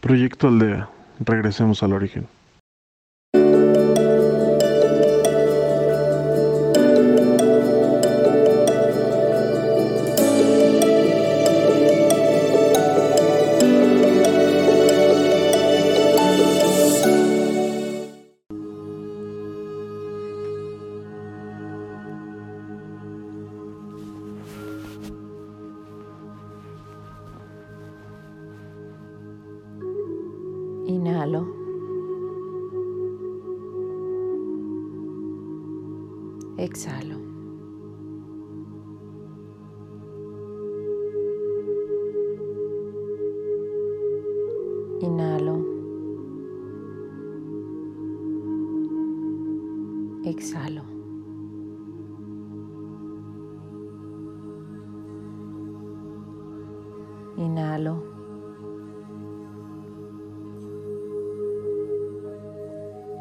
Proyecto Aldea. Regresemos al origen. Inhalo. Exhalo.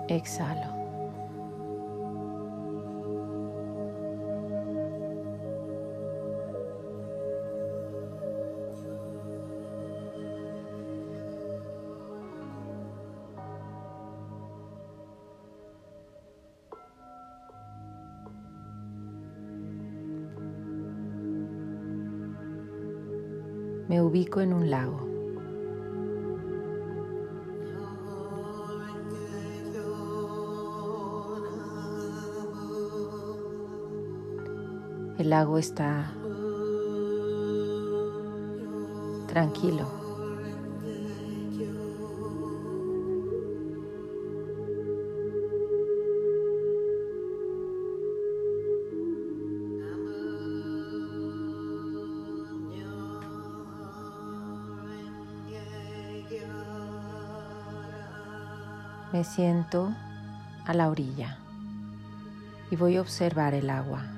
Exhalo. Me ubico en un lago. El lago está tranquilo. Me siento a la orilla y voy a observar el agua.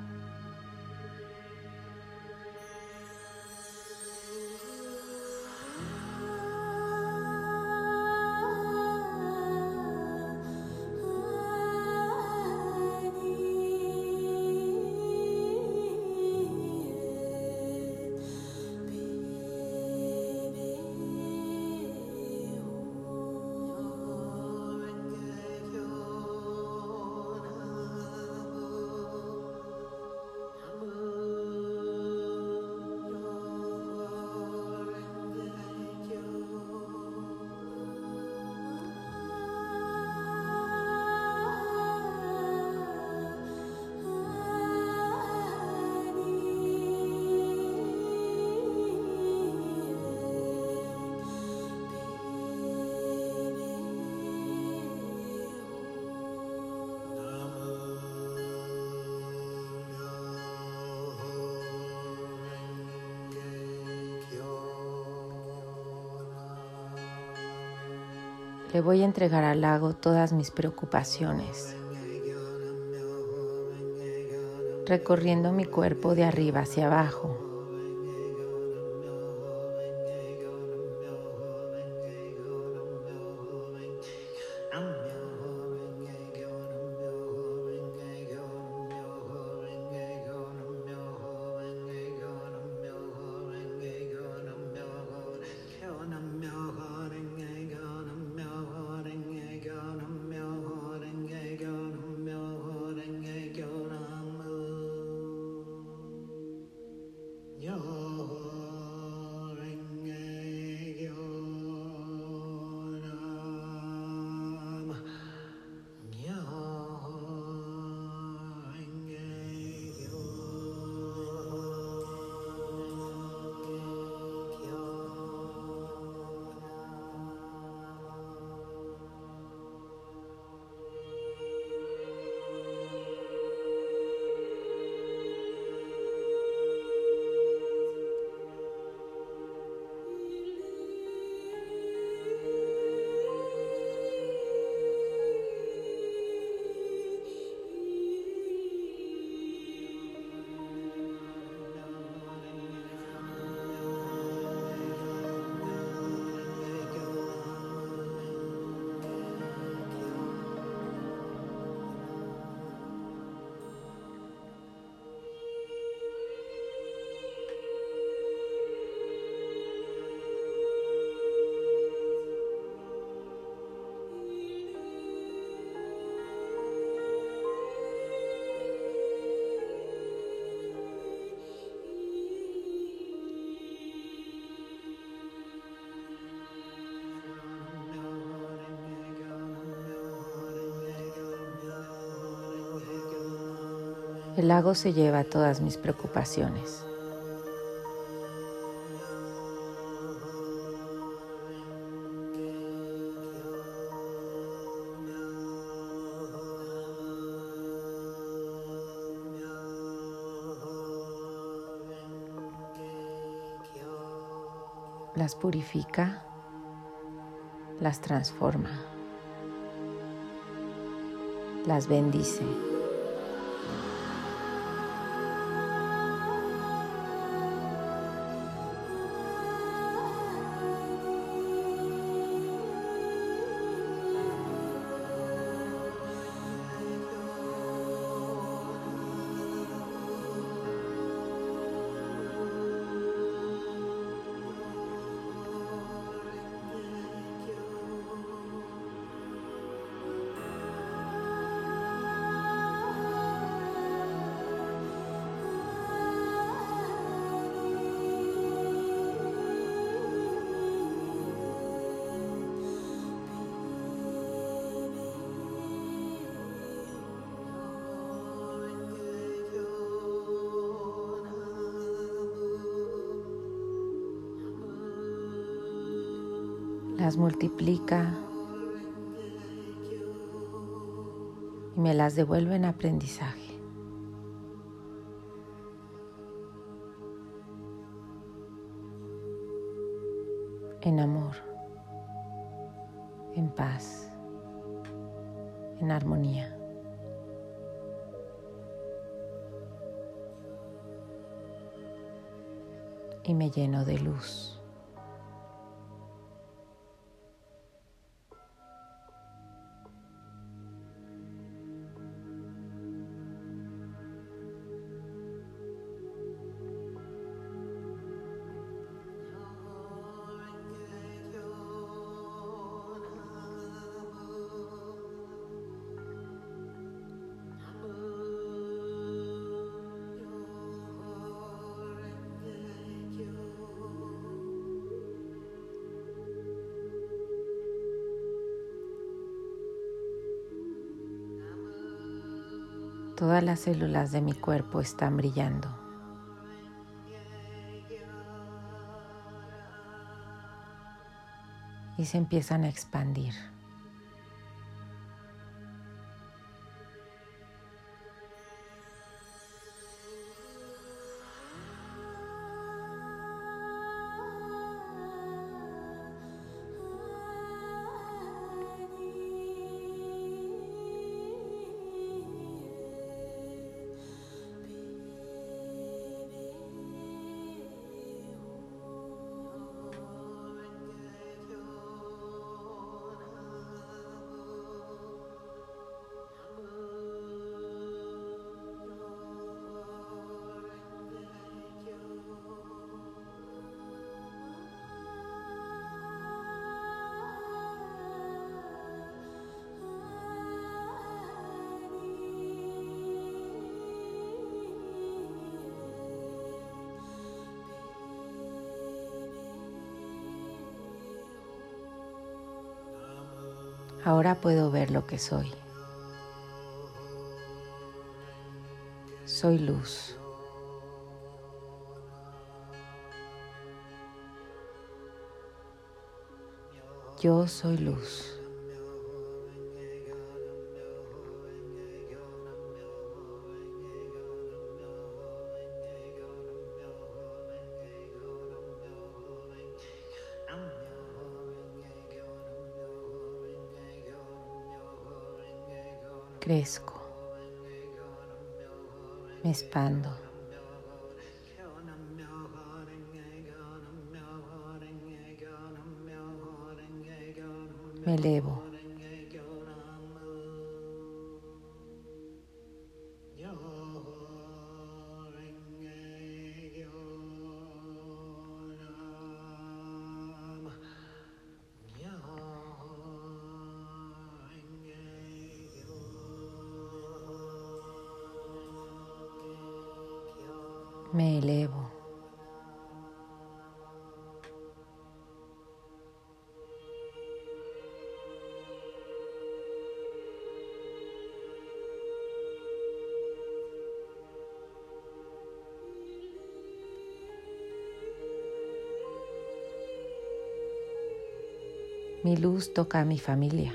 Le voy a entregar al lago todas mis preocupaciones, recorriendo mi cuerpo de arriba hacia abajo. El lago se lleva todas mis preocupaciones. las purifica, las transforma, las bendice. Multiplica y me las devuelve en aprendizaje. En amor, en paz, en armonía. Y me lleno de luz. Todas las células de mi cuerpo están brillando. Y se empiezan a expandir. Ahora puedo ver lo que soy. Soy luz. Yo soy luz. Crezco, me expando. Me elevo. me elevo. Mi luz toca a mi familia.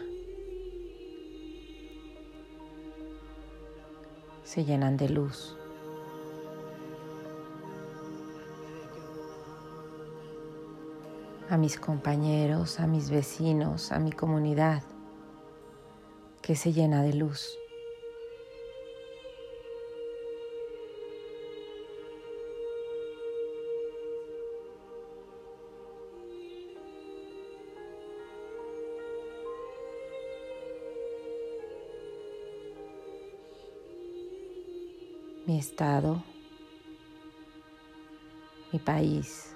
Se llenan de luz. A mis compañeros, a mis vecinos, a mi comunidad, que se llena de luz. mi estado, mi país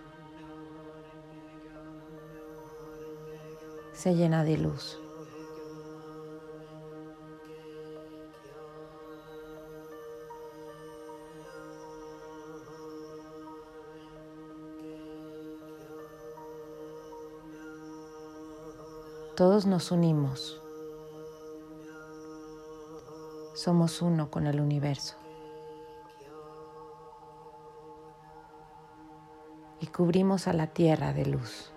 se llena de luz. Todos nos unimos. Somos uno con el universo. y cubrimos a la tierra de luz.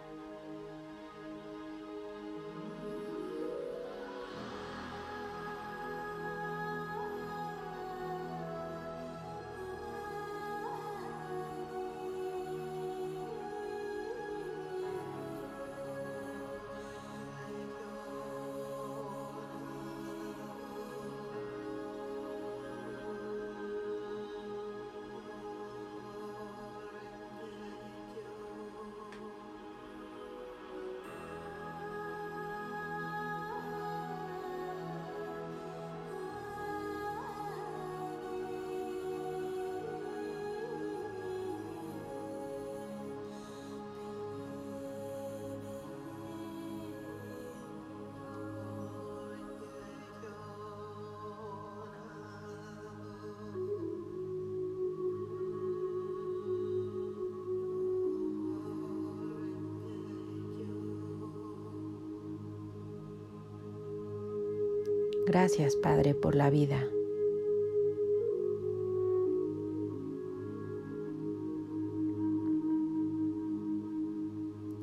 Gracias, Padre, por la vida.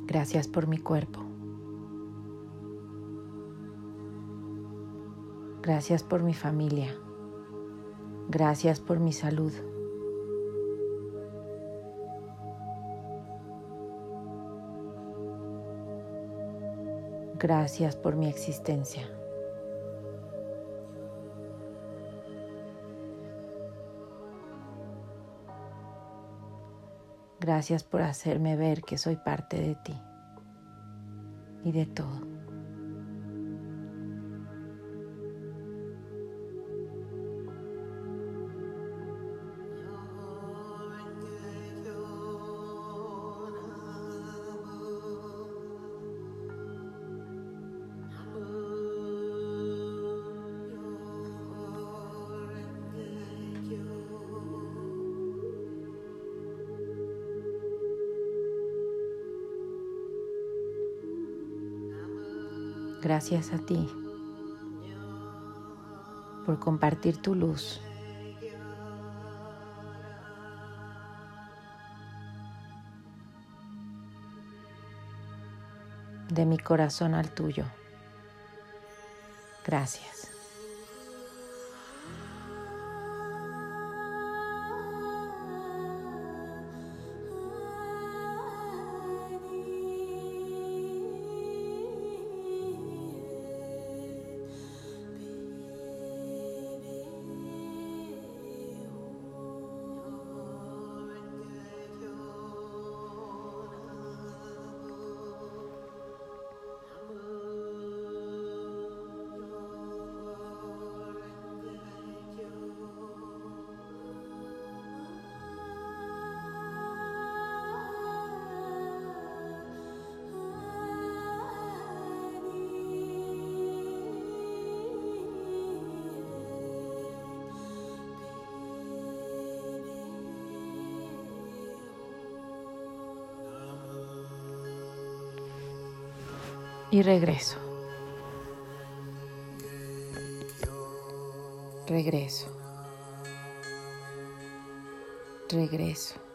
Gracias por mi cuerpo. Gracias por mi familia. Gracias por mi salud. Gracias por mi existencia. Gracias por hacerme ver que soy parte de ti y de todo. Gracias a ti por compartir tu luz. De mi corazón al tuyo. Gracias. Y regreso. Regreso. Regreso.